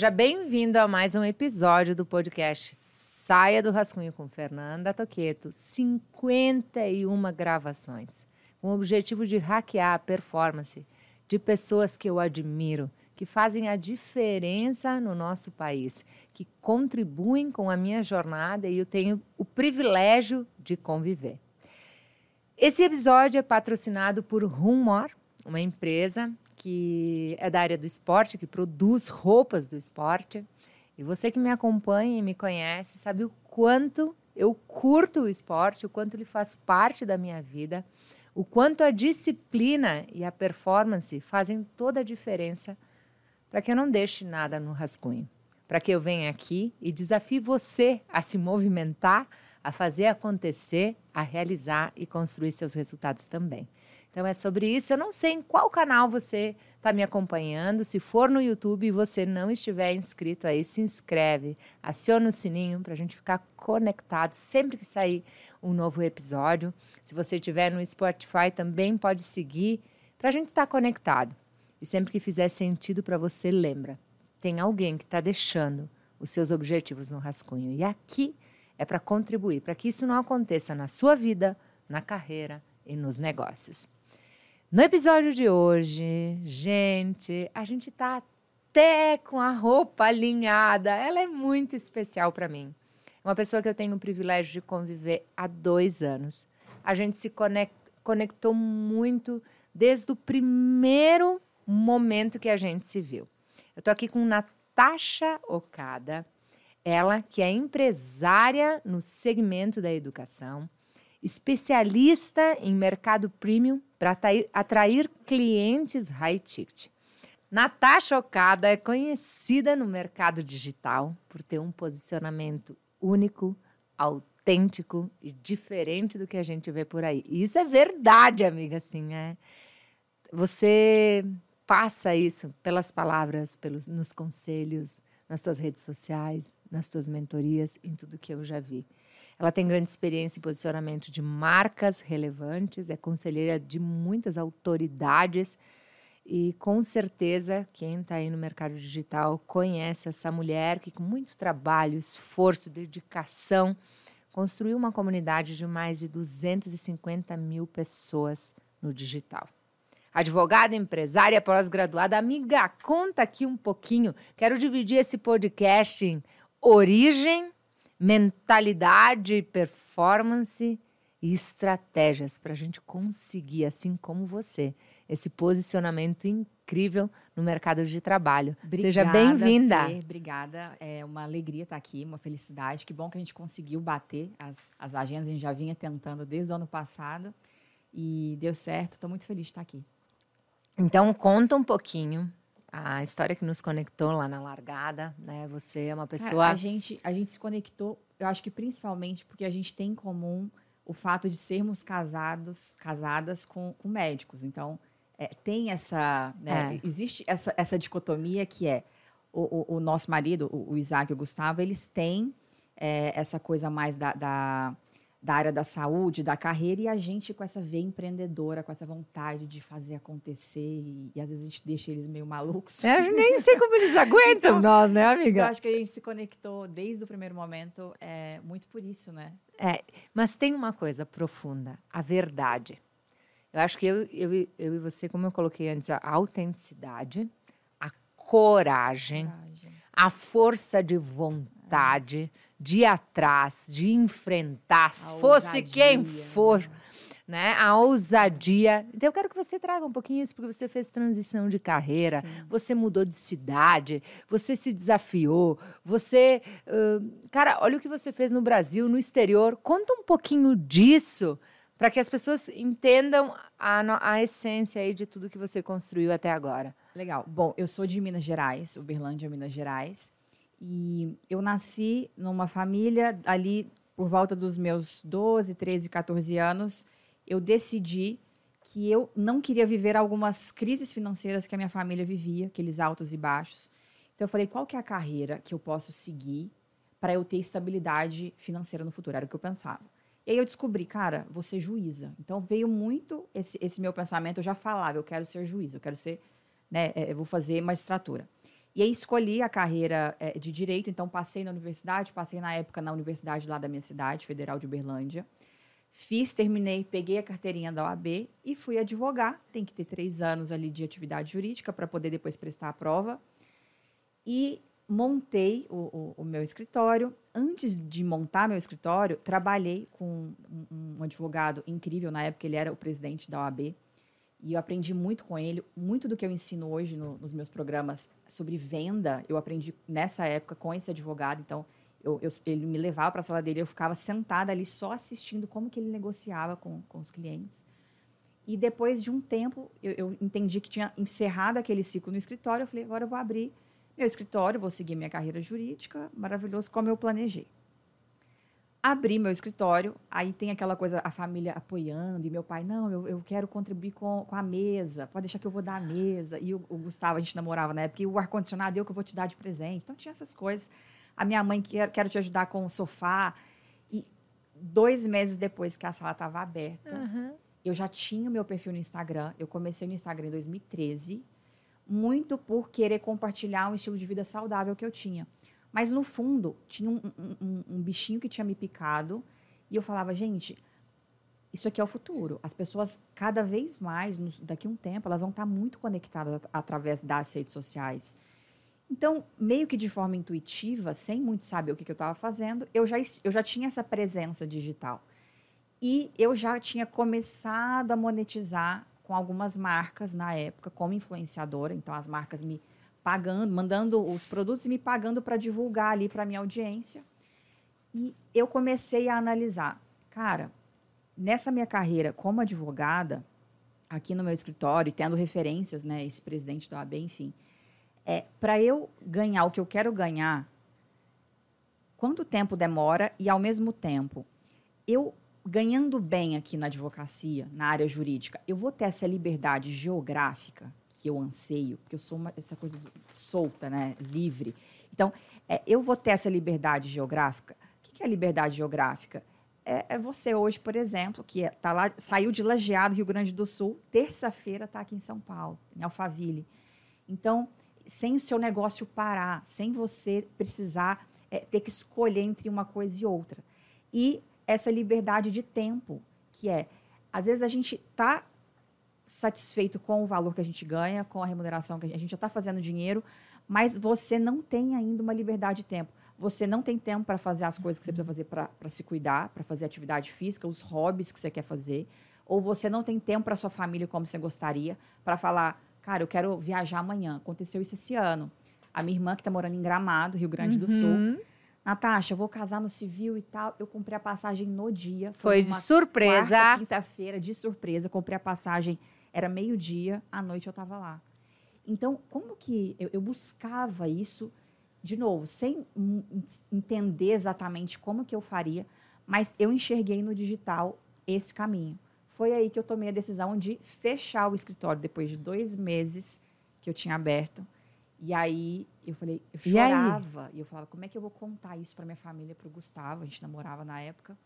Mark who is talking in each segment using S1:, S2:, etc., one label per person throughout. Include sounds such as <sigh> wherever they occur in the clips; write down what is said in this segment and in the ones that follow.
S1: Seja bem-vindo a mais um episódio do podcast Saia do Rascunho com Fernanda Toqueto. 51 gravações, com o objetivo de hackear a performance de pessoas que eu admiro, que fazem a diferença no nosso país, que contribuem com a minha jornada e eu tenho o privilégio de conviver. Esse episódio é patrocinado por Rumor, uma empresa que é da área do esporte, que produz roupas do esporte. E você que me acompanha e me conhece sabe o quanto eu curto o esporte, o quanto ele faz parte da minha vida, o quanto a disciplina e a performance fazem toda a diferença para que eu não deixe nada no rascunho. Para que eu venha aqui e desafie você a se movimentar, a fazer acontecer, a realizar e construir seus resultados também. Então é sobre isso. Eu não sei em qual canal você está me acompanhando. Se for no YouTube e você não estiver inscrito aí, se inscreve, aciona o sininho para a gente ficar conectado sempre que sair um novo episódio. Se você estiver no Spotify, também pode seguir para a gente estar tá conectado. E sempre que fizer sentido para você, lembra, tem alguém que está deixando os seus objetivos no rascunho. E aqui é para contribuir, para que isso não aconteça na sua vida, na carreira e nos negócios. No episódio de hoje, gente, a gente tá até com a roupa alinhada. Ela é muito especial para mim. É uma pessoa que eu tenho o privilégio de conviver há dois anos. A gente se conectou muito desde o primeiro momento que a gente se viu. Eu tô aqui com Natasha Okada, ela que é empresária no segmento da educação especialista em mercado premium para atrair clientes high ticket. Natasha Okada é conhecida no mercado digital por ter um posicionamento único, autêntico e diferente do que a gente vê por aí. E isso é verdade, amiga, assim, é. Você passa isso pelas palavras, pelos nos conselhos, nas suas redes sociais, nas suas mentorias, em tudo que eu já vi. Ela tem grande experiência em posicionamento de marcas relevantes, é conselheira de muitas autoridades e com certeza quem está aí no mercado digital conhece essa mulher que com muito trabalho, esforço, dedicação construiu uma comunidade de mais de 250 mil pessoas no digital. Advogada, empresária, pós-graduada, amiga, conta aqui um pouquinho. Quero dividir esse podcast em origem, mentalidade, performance e estratégias para a gente conseguir, assim como você, esse posicionamento incrível no mercado de trabalho. Obrigada, Seja bem-vinda.
S2: Obrigada, é uma alegria estar aqui, uma felicidade. Que bom que a gente conseguiu bater as, as agendas, a gente já vinha tentando desde o ano passado e deu certo. Estou muito feliz de estar aqui.
S1: Então, conta um pouquinho a história que nos conectou lá na largada, né? Você é uma pessoa.
S2: A, a, gente, a gente se conectou, eu acho que principalmente porque a gente tem em comum o fato de sermos casados, casadas com, com médicos. Então, é, tem essa. Né, é. Existe essa, essa dicotomia que é o, o, o nosso marido, o, o, Isaac e o Gustavo, eles têm é, essa coisa mais da, da da área da saúde, da carreira, e a gente com essa veia empreendedora, com essa vontade de fazer acontecer, e, e às vezes a gente deixa eles meio malucos.
S1: É, eu nem sei como eles <laughs> aguentam então, nós, né, amiga?
S2: Eu acho que a gente se conectou desde o primeiro momento, é, muito por isso, né?
S1: É, mas tem uma coisa profunda, a verdade. Eu acho que eu, eu, eu e você, como eu coloquei antes, a autenticidade, a coragem, coragem. a força de vontade, é de atrás, de enfrentar, se fosse quem for, né? A ousadia. Então eu quero que você traga um pouquinho isso, porque você fez transição de carreira, Sim. você mudou de cidade, você se desafiou, você. Uh, cara, olha o que você fez no Brasil, no exterior. Conta um pouquinho disso para que as pessoas entendam a, a essência aí de tudo que você construiu até agora.
S2: Legal. Bom, eu sou de Minas Gerais, Uberlândia, Minas Gerais. E eu nasci numa família ali por volta dos meus 12, 13, 14 anos, eu decidi que eu não queria viver algumas crises financeiras que a minha família vivia, aqueles altos e baixos. Então eu falei, qual que é a carreira que eu posso seguir para eu ter estabilidade financeira no futuro? Era o que eu pensava. E aí eu descobri, cara, ser juíza. Então veio muito esse, esse meu pensamento, eu já falava, eu quero ser juíza, eu quero ser, né, é, eu vou fazer magistratura. E aí escolhi a carreira é, de direito, então passei na universidade, passei na época na universidade lá da minha cidade, Federal de Uberlândia. Fiz, terminei, peguei a carteirinha da OAB e fui advogar. Tem que ter três anos ali de atividade jurídica para poder depois prestar a prova. E montei o, o, o, meu escritório. Antes de montar meu escritório, trabalhei com um, um, advogado incrível. Na época, ele era o presidente da OAB. E eu aprendi muito com ele. Muito do que eu ensino hoje no, nos meus programas sobre venda, eu aprendi nessa época com esse advogado. Então, eu, eu, ele me levava para a sala dele, eu ficava sentada ali só assistindo como que ele negociava com, com os clientes. E depois de um tempo, eu, eu entendi que tinha encerrado aquele ciclo no escritório. Eu falei, agora eu vou abrir meu escritório, vou seguir minha carreira jurídica, maravilhoso, como eu planejei. Abri meu escritório, aí tem aquela coisa, a família apoiando, e meu pai, não, eu, eu quero contribuir com, com a mesa, pode deixar que eu vou dar a mesa. E o, o Gustavo, a gente namorava na época, e o ar-condicionado eu que eu vou te dar de presente. Então tinha essas coisas. A minha mãe, quer, quero te ajudar com o sofá. E dois meses depois que a sala estava aberta, uhum. eu já tinha o meu perfil no Instagram. Eu comecei no Instagram em 2013 muito por querer compartilhar um estilo de vida saudável que eu tinha. Mas no fundo, tinha um, um, um, bichinho que tinha me picado e eu falava, gente, isso aqui é o futuro. As pessoas, cada vez mais, daqui a um tempo, elas vão estar muito conectadas através das redes sociais. Então, meio que de forma intuitiva, sem muito saber o que, que eu estava fazendo, eu já, eu já tinha essa presença digital. E eu já tinha começado a monetizar com algumas marcas na época como influenciadora, então as marcas me pagando, mandando os produtos e me pagando para divulgar ali para minha audiência. E eu comecei a analisar, cara, nessa minha carreira como advogada, aqui no meu escritório, tendo referências, né, esse presidente do AB, enfim, é, para eu ganhar o que eu quero ganhar, quanto tempo demora e ao mesmo tempo eu ganhando bem aqui na advocacia, na área jurídica, eu vou ter essa liberdade geográfica que eu anseio, porque eu sou uma, essa coisa solta, né, livre. Então, é, eu vou ter essa liberdade geográfica. O que é liberdade geográfica? É, é você hoje, por exemplo, que é, tá lá, saiu de Lajeado, Rio Grande do Sul, terça-feira está aqui em São Paulo, em Alphaville. Então, sem o seu negócio parar, sem você precisar é, ter que escolher entre uma coisa e outra. E essa liberdade de tempo, que é, às vezes a gente está satisfeito com o valor que a gente ganha, com a remuneração que a gente, a gente já está fazendo dinheiro, mas você não tem ainda uma liberdade de tempo. Você não tem tempo para fazer as coisas que você precisa fazer para se cuidar, para fazer atividade física, os hobbies que você quer fazer, ou você não tem tempo para sua família como você gostaria, para falar, cara, eu quero viajar amanhã. Aconteceu isso esse ano. A minha irmã, que está morando em Gramado, Rio Grande do Sul, uhum. Natasha, vou casar no civil e tal. Eu comprei a passagem no dia.
S1: Foi, foi de surpresa.
S2: Quinta-feira, de surpresa. Comprei a passagem, era meio-dia, à noite eu estava lá. Então, como que eu, eu, buscava isso, de novo, sem entender exatamente como que eu faria, mas eu enxerguei no digital esse caminho. Foi aí que eu tomei a decisão de fechar o escritório depois de dois meses que eu tinha aberto e aí eu falei, eu chorava. E, e eu falava, como é que eu vou contar isso para minha família, para o Gustavo? A gente namorava na época.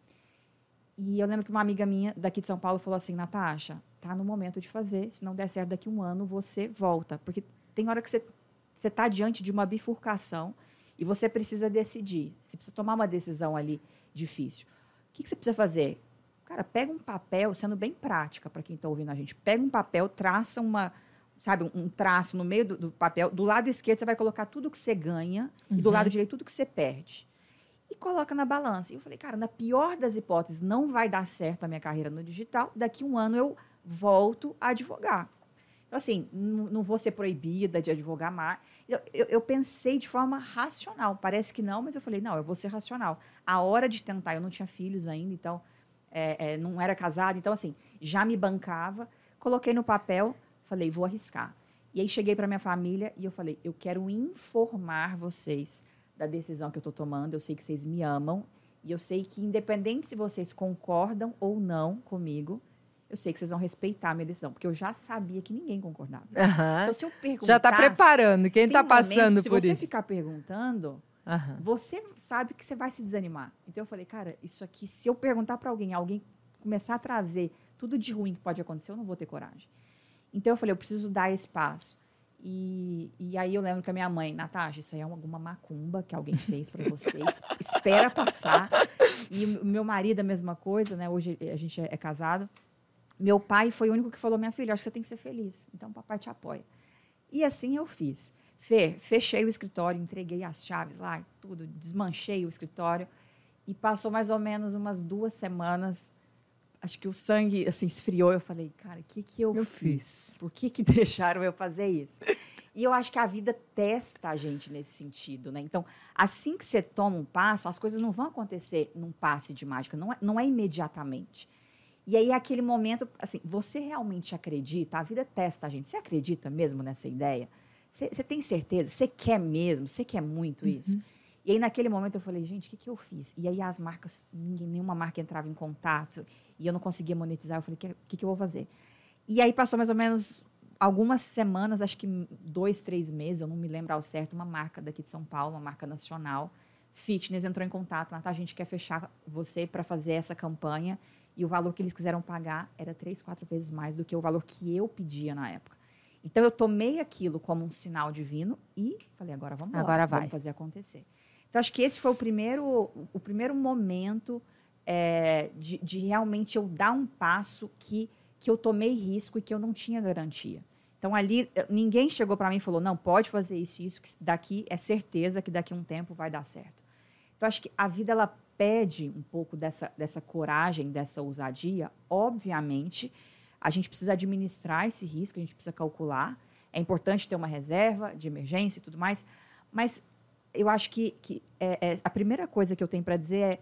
S2: E eu lembro que uma amiga minha daqui de São Paulo falou assim, Natasha, tá no momento de fazer. Se não der certo daqui a um ano, você volta. Porque tem hora que você você está diante de uma bifurcação e você precisa decidir. Você precisa tomar uma decisão ali difícil. O que, que você precisa fazer? Cara, pega um papel, sendo bem prática para quem está ouvindo a gente, pega um papel, traça uma, sabe, um traço no meio do, do, papel. Do lado esquerdo, você vai colocar tudo que você ganha uhum. e do lado uhum. direito, tudo que você perde. E coloca na balança. E eu falei, cara, na pior das hipóteses, não vai dar certo a minha carreira no digital. Daqui um ano eu volto a advogar. Então, assim, não vou ser proibida de advogar mais. Eu, eu, eu, pensei de forma racional. Parece que não, mas eu falei, não, eu vou ser racional. A hora de tentar, eu não tinha filhos ainda, então é, é, não era casada. Então, assim, já me bancava. Coloquei no papel, Falei, vou arriscar. E aí cheguei para minha família e eu falei, eu quero informar vocês da decisão que eu estou tomando. Eu sei que vocês me amam e eu sei que independente se vocês concordam ou não comigo, eu sei que vocês vão respeitar a minha decisão, porque eu já sabia que ninguém concordava.
S1: Uhum. Então se eu perguntar, já está preparando. Quem está passando por
S2: isso?
S1: Se
S2: você ficar perguntando, uhum. você sabe que você vai se desanimar. Então eu falei, cara, isso aqui, se eu perguntar para alguém, alguém começar a trazer tudo de ruim que pode acontecer, eu não vou ter coragem. Então eu falei, eu preciso dar espaço. E, e aí eu lembro que a minha mãe, Natasha, isso aí é alguma macumba que alguém fez para vocês. <laughs> espera passar. E o meu marido, a mesma coisa, né? Hoje a gente é, casado. Meu pai foi o único que falou: minha filha, acho que você tem que ser feliz. Então papai te apoia. E assim eu fiz. Fê, fechei o escritório, entreguei as chaves lá, tudo, desmanchei o escritório. E passou mais ou menos umas duas semanas acho que o sangue assim esfriou. Eu falei, cara, o que que eu, eu fiz? fiz? Por que que <laughs> deixaram eu fazer isso? E eu acho que a vida testa a gente nesse sentido, né? Então, assim que você toma um passo, as coisas não vão acontecer num passe de mágica, não é, não é imediatamente. E aí, aquele momento, assim, você realmente acredita? A vida testa a gente. Você acredita mesmo nessa ideia? Você, tem certeza? Você quer mesmo? Você quer muito isso? Uhum. E aí, naquele momento, eu falei, gente, o que, que eu fiz? E aí, as marcas, ninguém, nenhuma marca entrava em contato e eu não conseguia monetizar. Eu falei, o que, que, que eu vou fazer? E aí, passou mais ou menos algumas semanas, acho que dois, três meses, eu não me lembro ao certo, uma marca daqui de São Paulo, uma marca nacional, fitness, entrou em contato. Tá, a gente quer fechar você para fazer essa campanha. E o valor que eles quiseram pagar era três, quatro vezes mais do que o valor que eu pedia na época. Então, eu tomei aquilo como um sinal divino e falei, agora vamos
S1: agora
S2: lá,
S1: vai.
S2: vamos fazer acontecer. Então, acho que esse foi o primeiro, o primeiro momento é, de, de, realmente eu dar um passo que, que eu tomei risco e que eu não tinha garantia. Então, ali, ninguém chegou para mim e falou, não, pode fazer isso e isso, que daqui é certeza que daqui a um tempo vai dar certo. Então, acho que a vida, ela pede um pouco dessa, dessa coragem, dessa ousadia. Obviamente, a gente precisa administrar esse risco, a gente precisa calcular. É importante ter uma reserva de emergência e tudo mais, mas eu acho que, que é, é, a primeira coisa que eu tenho para dizer é: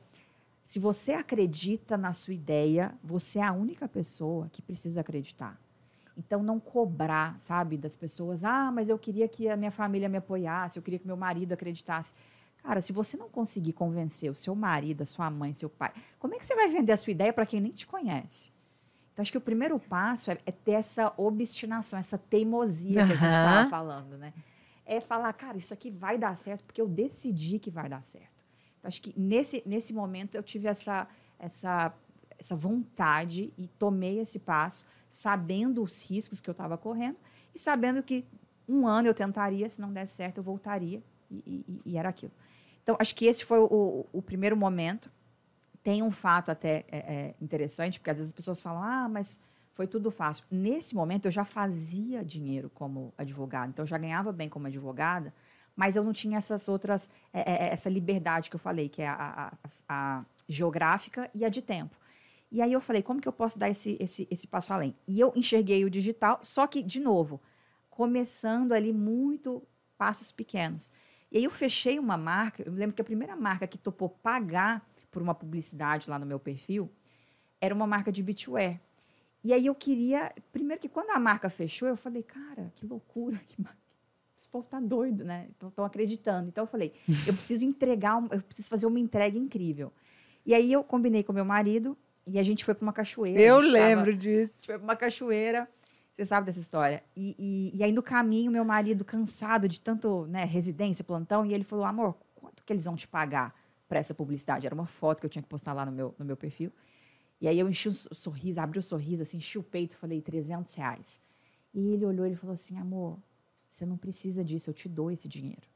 S2: se você acredita na sua ideia, você é a única pessoa que precisa acreditar. Então, não cobrar, sabe, das pessoas. Ah, mas eu queria que a minha família me apoiasse, eu queria que meu marido acreditasse. Cara, se você não conseguir convencer o seu marido, a sua mãe, seu pai, como é que você vai vender a sua ideia para quem nem te conhece? Então, acho que o primeiro passo é, é ter essa obstinação, essa teimosia que a gente estava falando, né? É falar, cara, isso aqui vai dar certo porque eu decidi que vai dar certo. Então, acho que nesse, nesse momento eu tive essa, essa, essa vontade e tomei esse passo, sabendo os riscos que eu estava correndo e sabendo que um ano eu tentaria, se não desse certo, eu voltaria e, e, e era aquilo. Então, acho que esse foi o, o, primeiro momento. Tem um fato até é, é, interessante, porque às vezes as pessoas falam, ah, mas foi tudo fácil. Nesse momento, eu já fazia dinheiro como advogada, então eu já ganhava bem como advogada, mas eu não tinha essas outras, é, é, é, essa liberdade que eu falei, que é a, a, a, geográfica e a de tempo. E aí eu falei, como que eu posso dar esse, esse, esse passo além? E eu enxerguei o digital, só que, de novo, começando ali muito passos pequenos. E aí eu fechei uma marca, eu lembro que a primeira marca que topou pagar por uma publicidade lá no meu perfil era uma marca de beachwear. E aí eu queria, primeiro que quando a marca fechou, eu falei, cara, que loucura, que esse povo tá doido, né? Estão acreditando. Então eu falei, <laughs> eu preciso entregar, eu preciso fazer uma entrega incrível. E aí eu combinei com meu marido e a gente foi para uma cachoeira.
S1: Eu lembro tava, disso.
S2: foi para uma cachoeira. Você sabe dessa história. E, e, e, aí no caminho, meu marido, cansado de tanto né, residência, plantão, e ele falou: amor, quanto que eles vão te pagar para essa publicidade? Era uma foto que eu tinha que postar lá no meu, no meu perfil. E aí eu enchi um sorriso, abri o um sorriso, assim, enchi o peito, falei, 300 reais. E ele olhou e falou assim, amor, você não precisa disso, eu te dou esse dinheiro.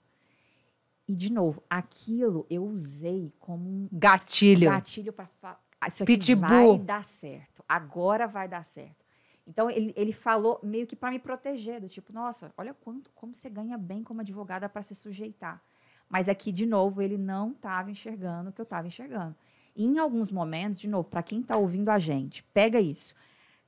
S2: E, de novo, aquilo eu usei como um
S1: gatilho.
S2: Gatilho para falar. Ah, isso aqui Pitbull. vai dar certo. Agora vai dar certo. Então, ele, ele falou meio que para me proteger, do tipo, nossa, olha quanto, como você ganha bem como advogada para se sujeitar. Mas aqui, de novo, ele não estava enxergando o que eu estava enxergando em alguns momentos, de novo, para quem está ouvindo a gente, pega isso.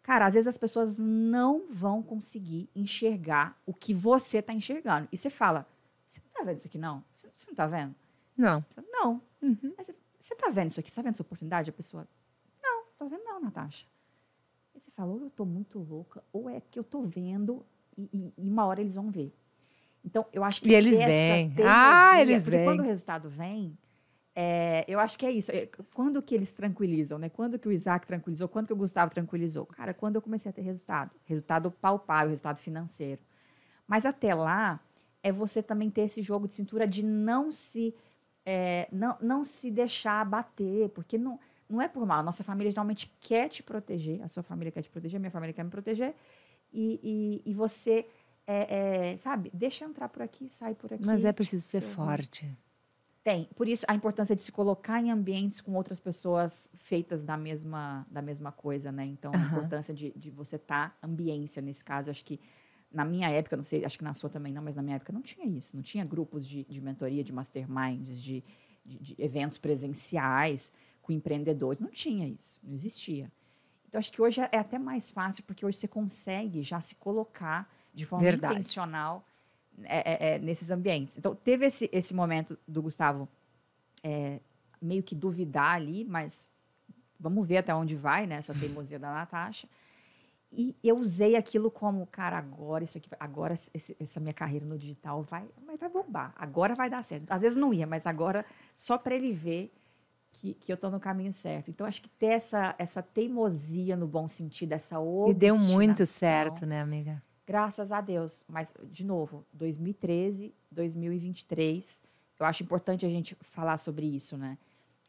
S2: Cara, às vezes as pessoas não vão conseguir enxergar o que você está enxergando. E você fala, você não está vendo isso aqui, não? Você, não está vendo?
S1: Não.
S2: Não. Uhum. Você está vendo isso aqui? Você está vendo essa oportunidade? A pessoa, não, estou vendo não, Natasha. Aí você fala, ou eu estou muito louca, ou é que eu estou vendo e, e, e, uma hora eles vão ver. Então, eu acho que
S1: E eles vêm. Ah, eles vêm.
S2: quando o resultado vem, é, eu acho que é isso. É, quando que eles tranquilizam, né? Quando que o Isaac tranquilizou? Quando que o Gustavo tranquilizou? Cara, quando eu comecei a ter resultado. Resultado palpável, resultado financeiro. Mas até lá, é você também ter esse jogo de cintura de não se, é, não, não se deixar abater, porque não, não é por mal. A nossa família geralmente quer te proteger, a sua família quer te proteger, a minha família quer me proteger, e, e, e você é, é, sabe, deixa entrar por aqui, sai por aqui.
S1: Mas é preciso ser forte.
S2: Tem. Por isso a importância de se colocar em ambientes com outras pessoas feitas da mesma, da mesma coisa, né? Então, a
S1: Aham.
S2: importância de, de você estar ambiência nesse caso. Acho que na minha época, não sei, acho que na sua também não, mas na minha época não tinha isso. Não tinha grupos de, de mentoria, de masterminds, de, de, de eventos presenciais com empreendedores. Não tinha isso. Não existia. Então, acho que hoje é até mais fácil, porque hoje você consegue já se colocar de forma
S1: Verdade.
S2: intencional é, é, é, nesses ambientes. Então, teve esse, esse momento do Gustavo é, meio que duvidar ali, mas vamos ver até onde vai, né? Essa teimosia da Natasha. E eu usei aquilo como, cara, agora isso aqui, agora esse- essa minha carreira no digital vai, vai bombar. Agora vai dar certo. Às vezes não ia, mas agora só para ele ver que, que eu tô no caminho certo. Então acho que ter essa essa teimosia no bom sentido, essa
S1: E deu muito
S2: obstinação,
S1: certo, né, amiga?
S2: Graças a Deus. Mas, de novo, 2013, 2023, eu acho importante a gente falar sobre isso, né?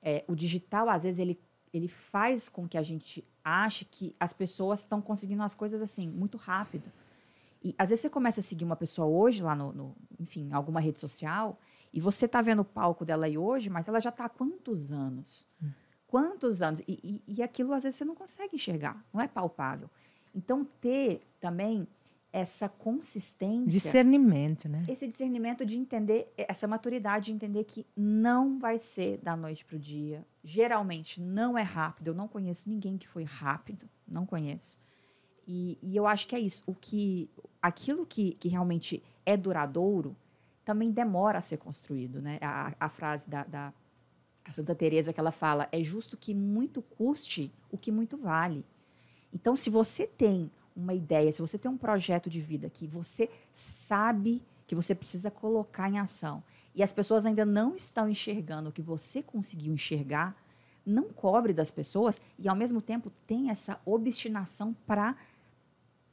S2: É, o digital, às vezes, ele, ele faz com que a gente ache que as pessoas estão conseguindo as coisas assim, muito rápido. E às vezes você começa a seguir uma pessoa hoje lá no, no enfim, alguma rede social, e você tá vendo o palco dela aí hoje, mas ela já tá há quantos anos? Quantos anos? E, e, e aquilo às vezes você não consegue enxergar, não é palpável. Então, ter também essa consistência
S1: Discernimento, né?
S2: esse discernimento de entender, essa maturidade de entender que não vai ser da noite para o dia. Geralmente não é rápido. Eu não conheço ninguém que foi rápido, não conheço. E, e eu acho que é isso. O que, aquilo que, que realmente é duradouro também demora a ser construído, né? A, a frase da, da Santa Teresa que ela fala é justo que muito custe o que muito vale. Então, se você tem uma ideia, se você tem um projeto de vida que você sabe que você precisa colocar em ação e as pessoas ainda não estão enxergando o que você conseguiu enxergar, não cobre das pessoas e, ao mesmo tempo, tem essa obstinação para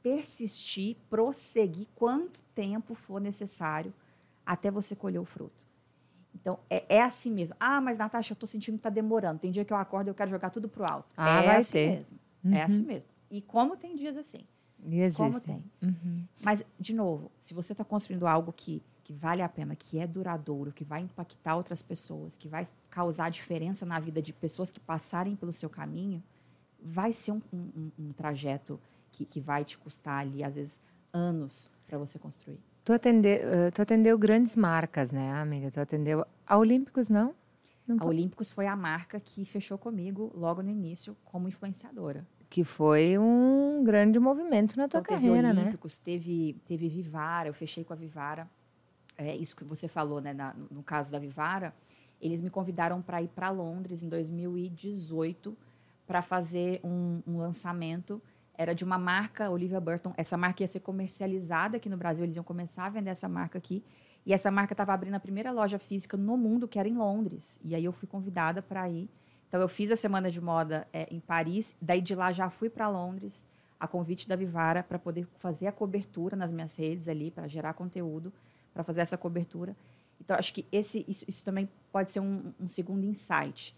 S2: persistir, prosseguir quanto tempo for necessário até você colher o fruto. Então, é, é assim mesmo. Ah, mas, Natasha, eu estou sentindo que está demorando. Tem dia que eu acordo e eu quero jogar tudo pro alto.
S1: Ah,
S2: é
S1: vai
S2: assim
S1: ter.
S2: mesmo.
S1: Uhum.
S2: É assim mesmo. E como tem dias assim.
S1: E.
S2: Como tem.
S1: Uhum.
S2: Mas, de novo, se você está construindo algo que, que vale a pena, que é duradouro, que vai impactar outras pessoas, que vai causar diferença na vida de pessoas que passarem pelo seu caminho, vai ser um, um- um- trajeto que, que vai te custar ali, às vezes, anos para você construir.
S1: Tu, atende, eh, tu atendeu grandes marcas, né, amiga? Tu atendeu a Olímpicos, não? Não
S2: A? Olímpicos foi a marca que fechou comigo logo no início como influenciadora.
S1: Que foi um grande movimento na tua
S2: Então, teve
S1: carreira, né?
S2: Olímpicos, teve, teve Vivara, eu fechei com a Vivara. É isso que você falou, né? na- no caso da Vivara, eles me convidaram para ir para Londres em 2018 para fazer um, um lançamento. Era de uma marca, Olivia Burton. Essa marca ia ser comercializada aqui no Brasil, eles iam começar a vender essa marca aqui. E essa marca estava abrindo a primeira loja física no mundo, que era em Londres. E aí eu fui convidada para ir. Então eu fiz a semana de moda é, em Paris, daí de lá já fui para Londres, a convite da Vivara, para poder fazer a cobertura nas minhas redes ali, para gerar conteúdo, para fazer essa cobertura. Então acho que esse, isso, isso também pode ser um, um segundo insight,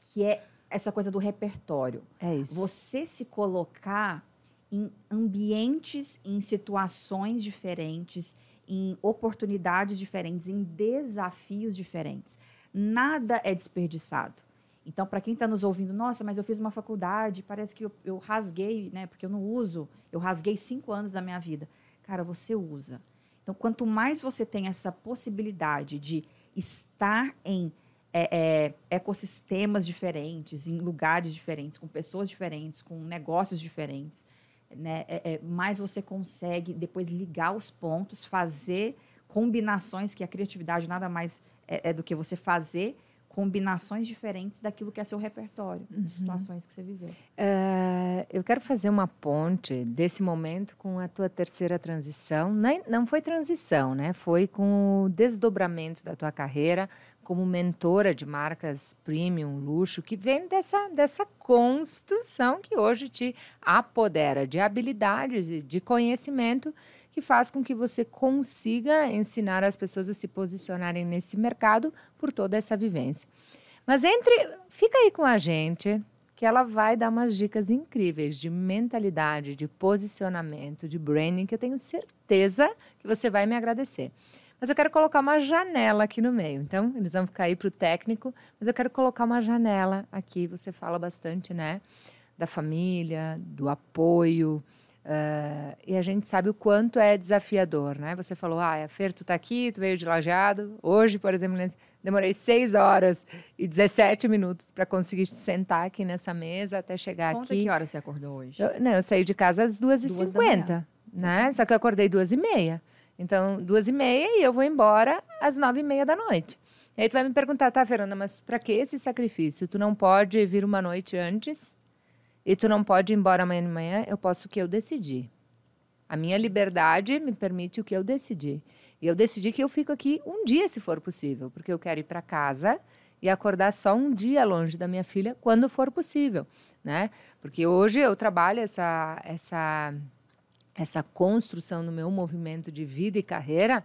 S2: que é essa coisa do repertório
S1: É isso.
S2: você se colocar em ambientes, em situações diferentes, em oportunidades diferentes, em desafios diferentes. Nada é desperdiçado. Então, para quem está nos ouvindo, nossa, mas eu fiz uma faculdade, parece que eu, eu rasguei, né? Porque eu não uso. Eu rasguei cinco anos da minha vida. Cara, você usa. Então, quanto mais você tem essa possibilidade de estar em é, é, ecossistemas diferentes, em lugares diferentes, com pessoas diferentes, com negócios diferentes, né? É, é, mais você consegue depois ligar os pontos, fazer combinações, que a criatividade nada mais é, é do que você fazer combinações diferentes daquilo que é seu repertório, de situações que você viveu.
S1: Eh, eu quero fazer uma ponte desse momento com a tua terceira transição. Nem, não foi transição, né? Foi com o desdobramento da tua carreira como mentora de marcas premium, luxo, que vem dessa, dessa construção que hoje te apodera de habilidades e de conhecimento que faz com que você consiga ensinar as pessoas a se posicionarem nesse mercado por toda essa vivência. Mas entre, fica aí com a gente, que ela vai dar umas dicas incríveis de mentalidade, de posicionamento, de branding, que eu tenho certeza que você vai me agradecer. Mas eu quero colocar uma janela aqui no meio. Então, eles vão ficar aí para o técnico, mas eu quero colocar uma janela aqui. Você fala bastante, né? Da família, do apoio. Uh, e a gente sabe o quanto é desafiador, né? Você falou, ah, a Fer, tu tá aqui, tu veio de lajeado. Hoje, por exemplo, demorei 6 horas e 17 minutos para conseguir sentar aqui nessa mesa até chegar
S2: Conta
S1: aqui.
S2: que hora você acordou hoje?
S1: Eu, não, eu saí de casa às 2h50, né? Só que eu acordei 2h30. Então, duas e meia e eu vou embora às nove e meia da noite. E aí tu vai me perguntar, tá, Fernanda, mas para que esse sacrifício? Tu não pode vir uma noite antes e tu não pode ir embora amanhã de manhã? Eu posso o que eu decidi. A minha liberdade me permite o que eu decidi. E eu decidi que eu fico aqui um dia, se for possível, porque eu quero ir para casa e acordar só um dia longe da minha filha, quando for possível, né? Porque hoje eu trabalho essa, essa essa construção no meu movimento de vida e carreira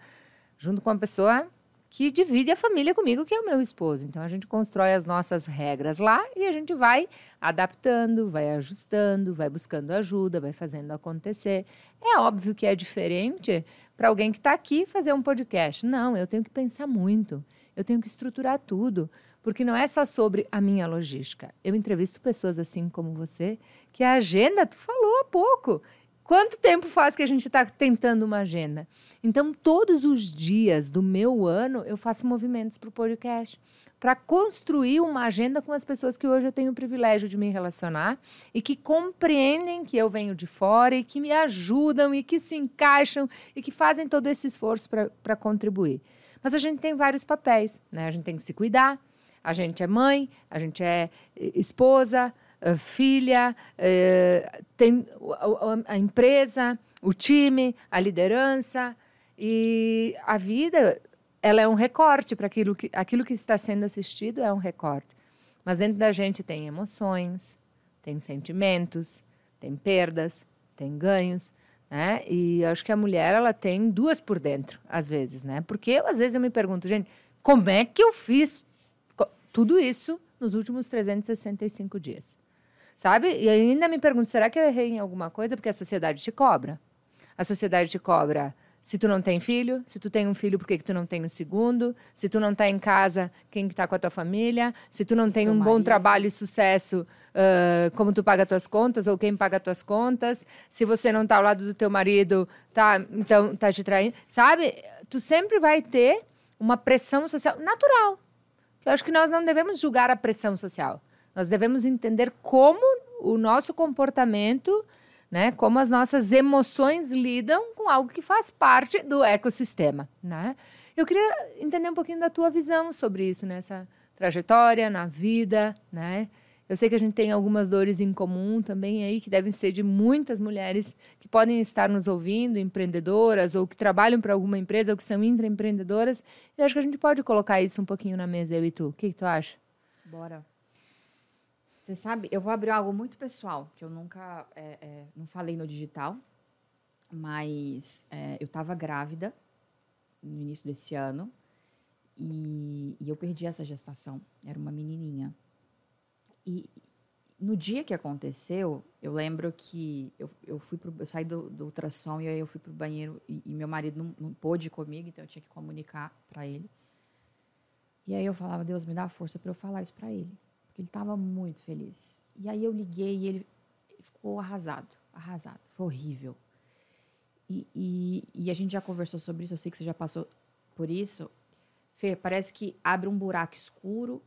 S1: junto com uma pessoa que divide a família comigo, que é o meu esposo. Então a gente constrói as nossas regras lá e a gente vai adaptando, vai ajustando, vai buscando ajuda, vai fazendo acontecer. É óbvio que é diferente para alguém que está aqui fazer um podcast. Não, eu tenho que pensar muito, eu tenho que estruturar tudo, porque não é só sobre a minha logística. Eu entrevisto pessoas assim como você, que a agenda, tu falou há pouco. Quanto tempo faz que a gente está tentando uma agenda? Então, todos os dias do meu ano, eu faço movimentos para o podcast, para construir uma agenda com as pessoas que hoje eu tenho o privilégio de me relacionar e que compreendem que eu venho de fora e que me ajudam e que se encaixam e que fazem todo esse esforço para contribuir. Mas a gente tem vários papéis, né? A gente tem que se cuidar, a gente é mãe, a gente é eh, esposa, filha, eh, tem a empresa, o time, a liderança. E a vida, ela é um recorte para aquilo que, aquilo que está sendo assistido é um recorte. Mas dentro da gente tem emoções, tem sentimentos, tem perdas, tem ganhos, né? E acho que a mulher ela tem duas por dentro, às vezes, né? Porque eu, às vezes eu me pergunto, gente, como é que eu fiz tudo isso nos últimos 365 dias? Sabe? E ainda me pergunto, será que eu errei em alguma coisa? Porque a sociedade te cobra. A sociedade te cobra se tu não tem filho, se tu tem um filho, por que, que tu não tem um segundo? Se tu não está em casa, quem está com a tua família? Se tu não tem Seu um marido. bom trabalho e sucesso, uh, como tu paga tuas contas ou quem paga tuas contas? Se você não está ao lado do teu marido, tá, então tá te traindo. Sabe? Tu sempre vai ter uma pressão social natural. Eu acho que nós não devemos julgar a pressão social. Nós devemos entender como o nosso comportamento, né, como as nossas emoções lidam com algo que faz parte do ecossistema, né? Eu queria entender um pouquinho da tua visão sobre isso nessa trajetória, na vida, né? Eu sei que a gente tem algumas dores em comum também aí, que devem ser de muitas mulheres que podem estar nos ouvindo, empreendedoras, ou que trabalham para alguma empresa, ou que são intraempreendedoras. Eu acho que a gente pode colocar isso um pouquinho na mesa, eu e tu. O que, que tu acha?
S2: Bora. Você sabe, eu vou abrir algo muito pessoal, que eu nunca é, é, não falei no digital, mas é, eu estava grávida no início desse ano e, e, eu perdi essa gestação. Era uma menininha. E no dia que aconteceu, eu lembro que eu, eu fui pro, eu saí do, do ultrassom e aí eu fui para o banheiro e, e, meu marido não, não pôde ir comigo, então eu tinha que comunicar para ele. E aí eu falava, Deus me dá força para eu falar isso para ele porque ele estava muito feliz. E aí eu liguei e ele, ficou arrasado, arrasado. Foi horrível. E, e, e, a gente já conversou sobre isso, eu sei que você já passou por isso. Fê, parece que abre um buraco escuro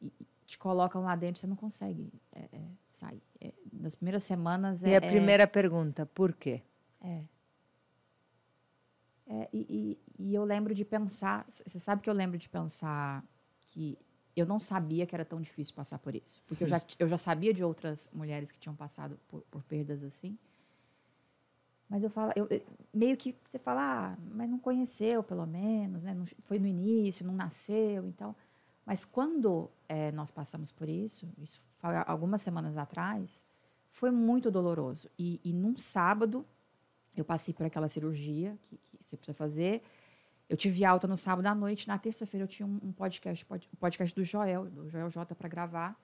S2: e te colocam lá dentro, você não consegue é, é, sair. É, nas primeiras semanas
S1: é. E a é primeira pergunta, por quê?
S2: É. é e, e, e eu lembro de pensar, você sabe que eu lembro de pensar que eu não sabia que era tão difícil passar por isso. Porque eu já, eu já sabia de outras mulheres que tinham passado por, por perdas assim. Mas eu falo, eu, meio que você fala, ah, mas não conheceu, pelo menos, né? Não, foi no início, não nasceu, então. Mas quando é, nós passamos por isso, isso foi algumas semanas atrás, foi muito doloroso. E, e num sábado, eu passei por aquela cirurgia que, que você precisa fazer. Eu tive alta no sábado à noite, na terça-feira eu tinha um, podcast, um podcast do Joel, do Joel J para gravar.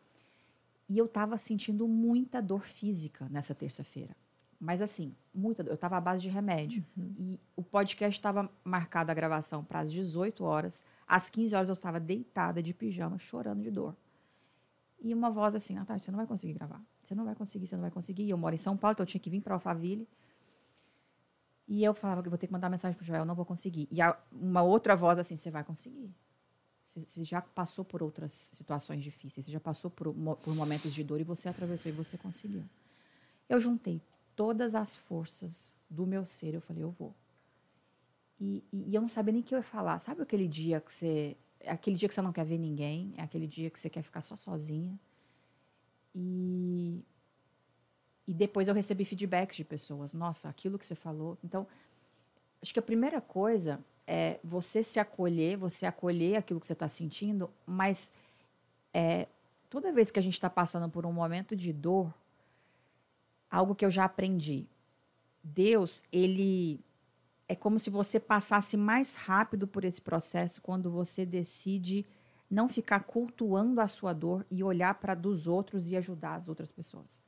S2: E eu estava sentindo muita dor física nessa terça-feira. Mas assim, muita dor. Eu estava à base de remédio. Uhum. E o podcast estava marcado a gravação para as 18 horas. Às 15 horas eu estava deitada de pijama, chorando de dor. E uma voz assim, Natália, você não vai conseguir gravar. Você não vai conseguir, você não vai conseguir. E eu moro em São Paulo, então eu tinha que vir para Alphaville. E eu falava que vou ter que mandar mensagem para o Joel, não vou conseguir. E uma outra voz assim, você vai conseguir. Você, já passou por outras situações difíceis, você já passou por, por momentos de dor e você atravessou e você conseguiu. Eu juntei todas as forças do meu ser, eu falei, eu vou. E, e, e eu não sabia nem o que eu ia falar. Sabe aquele dia que você. É aquele dia que você não quer ver ninguém, é aquele dia que você quer ficar só sozinha. E, e depois eu recebi feedbacks de pessoas. Nossa, aquilo que você falou. Então, acho que a primeira coisa é você se acolher, você acolher aquilo que você está sentindo, mas é, toda vez que a gente está passando por um momento de dor, algo que eu já aprendi, Deus, ele é como se você passasse mais rápido por esse processo quando você decide não ficar cultuando a sua dor e olhar para dos outros e ajudar as outras pessoas.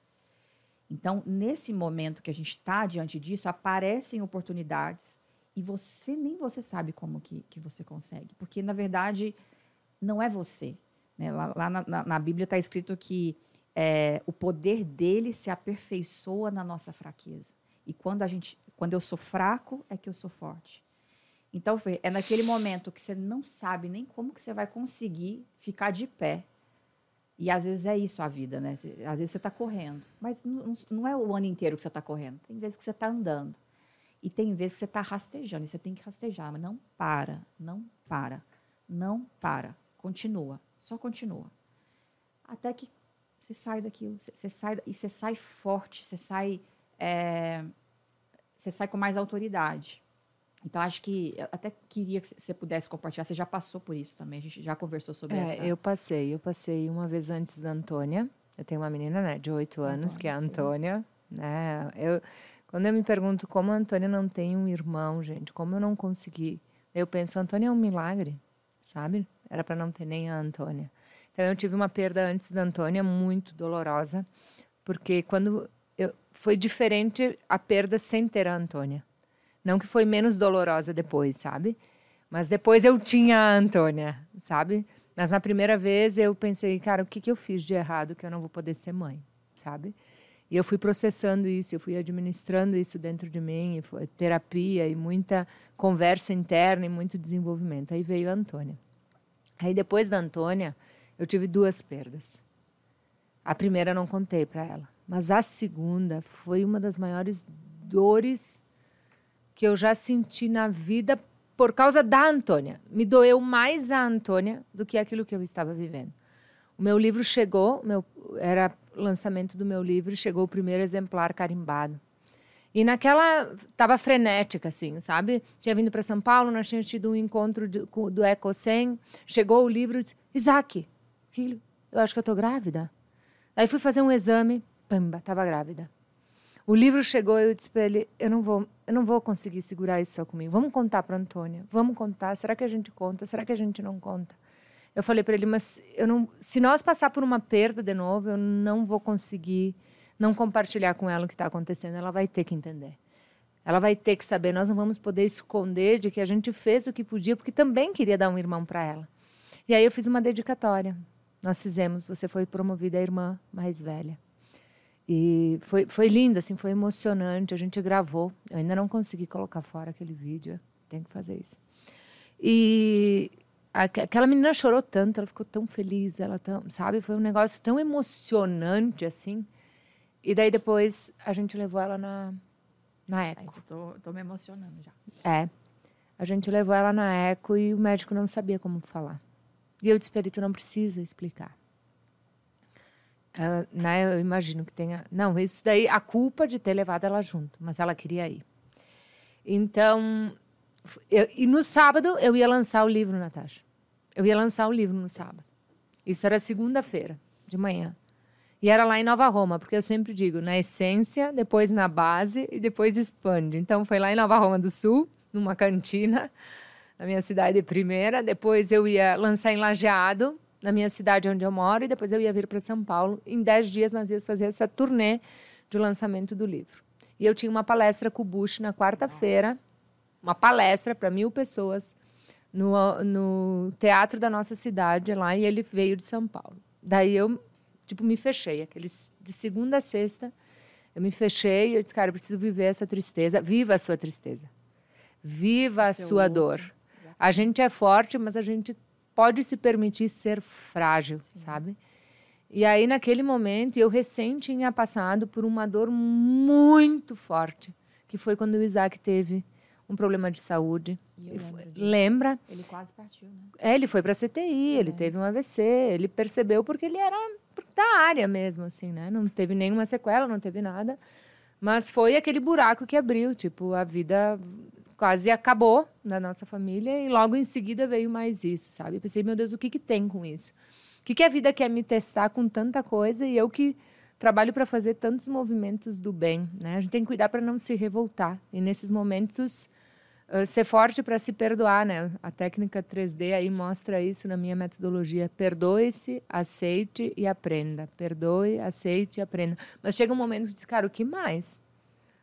S2: Então, nesse momento que a gente está diante disso, aparecem oportunidades e você nem você sabe como que, que você consegue. Porque, na verdade, não é você. Né? Lá, lá na, na, Bíblia está escrito que é, o poder dele se aperfeiçoa na nossa fraqueza. E quando, a gente, quando eu sou fraco, é que eu sou forte. Então, é naquele momento que você não sabe nem como que você vai conseguir ficar de pé e às vezes é isso a vida, né? Às vezes você está correndo, mas não, é o ano inteiro que você está correndo. Tem vezes que você está andando. E tem vezes que você está rastejando, e você tem que rastejar, mas não para, não para, não para. Continua, só continua. Até que você sai daquilo, você, sai, e você sai forte, você sai, é, você sai com mais autoridade. Então, acho que até queria que você pudesse compartilhar. Você já passou por isso também, a gente já conversou sobre
S1: é,
S2: essa.
S1: Eu passei, eu passei uma vez antes da Antônia. Eu tenho uma menina, né, de oito anos, que é a Antônia. Né? Eu, quando eu me pergunto como a Antônia não tem um irmão, gente, como eu não consegui, eu penso, a Antônia é um milagre, sabe? Era para não ter nem a Antônia. Então, eu tive uma perda antes da Antônia, muito dolorosa, porque quando eu, foi diferente a perda sem ter a Antônia. Não que foi menos dolorosa depois, sabe? Mas depois eu tinha a Antônia, sabe? Mas na primeira vez eu pensei, cara, o que, que eu fiz de errado que eu não vou poder ser mãe, sabe? E eu fui processando isso, eu fui administrando isso dentro de mim, e foi terapia e muita conversa interna e muito desenvolvimento. Aí veio a Antônia. Aí depois da Antônia, eu tive duas perdas. A primeira eu não contei para ela, mas a segunda foi uma das maiores dores que eu já senti na vida por causa da Antônia. Me doeu mais a Antônia do que aquilo que eu estava vivendo. O meu livro chegou, meu, era lançamento do meu livro, chegou o primeiro exemplar carimbado. E naquela estava frenética assim, sabe? Tinha vindo para São Paulo, nós tínhamos tido um encontro de, com, do chegou o livro, Isaac, filho, eu acho que eu tô grávida. Aí fui fazer um exame, pamba, estava grávida. O livro chegou e eu disse para ele: eu não vou, eu não vou conseguir segurar isso só comigo. Vamos contar para Antônia. Vamos contar. Será que a gente conta? Será que a gente não conta? Eu falei para ele: mas eu não, se nós passar por uma perda de novo, eu não vou conseguir não compartilhar com ela o que está acontecendo. Ela vai ter que entender. Ela vai ter que saber. Nós não vamos poder esconder de que a gente fez o que podia, porque também queria dar um irmão para ela. E aí eu fiz uma dedicatória. Nós fizemos. Você foi promovida a irmã mais velha. E foi, foi lindo, assim, foi emocionante. A gente gravou. Eu ainda não consegui colocar fora aquele vídeo. Tem que fazer isso. E aquela menina chorou tanto, ela ficou tão feliz, ela tão, sabe? Foi um negócio tão emocionante, assim. E daí depois a gente levou ela na, na eco.
S2: Ai, tô, tô me emocionando já.
S1: É. A gente levou ela na eco e o médico não sabia como falar. E eu disse, Perito, não precisa explicar. Uh, né, eu imagino que tenha. Não, isso daí, a culpa de ter levado ela junto, mas ela queria ir. Então, eu, e no sábado eu ia lançar o livro, Natasha. Eu ia lançar o livro no sábado. Isso era segunda-feira, de manhã. E era lá em Nova Roma, porque eu sempre digo, na essência, depois na base e depois expande. Então, foi lá em Nova Roma do Sul, numa cantina, na minha cidade primeira. Depois eu ia lançar em Lajeado, na minha cidade onde eu moro, e depois eu ia vir para São Paulo. Em dez dias nós íamos fazer essa turnê de lançamento do livro. E eu tinha uma palestra com o Bush na quarta-feira, uma palestra para mil pessoas no, no teatro da nossa cidade lá, e ele veio de São Paulo. Daí eu, tipo, me fechei. Aqueles, de segunda a sexta, eu me fechei e eu disse, cara, eu preciso viver essa tristeza. Viva a sua tristeza. Viva a sua luto. dor. A gente é forte, mas a gente pode se permitir ser frágil, Sim. sabe? E aí, naquele momento, eu recém tinha passado por uma dor muito forte, que foi quando o Isaac teve um problema de saúde. Lembra?
S2: Ele quase partiu, né?
S1: É, ele foi para a CTI, é. ele teve um AVC, ele percebeu porque ele era da área mesmo, assim, né? Não teve nenhuma sequela, não teve nada. Mas foi aquele buraco que abriu, tipo, a vida quase acabou na nossa família e logo em seguida veio mais isso, sabe? Eu pensei, meu Deus, o que que tem com isso? O que, que a vida quer me testar com tanta coisa e eu que trabalho para fazer tantos movimentos do bem, né? A gente tem que cuidar para não se revoltar e nesses momentos uh, ser forte para se perdoar, né? A técnica 3D aí mostra isso na minha metodologia. Perdoe-se, aceite e aprenda. Perdoe, aceite e aprenda. Mas chega um momento que diz, cara, o que mais?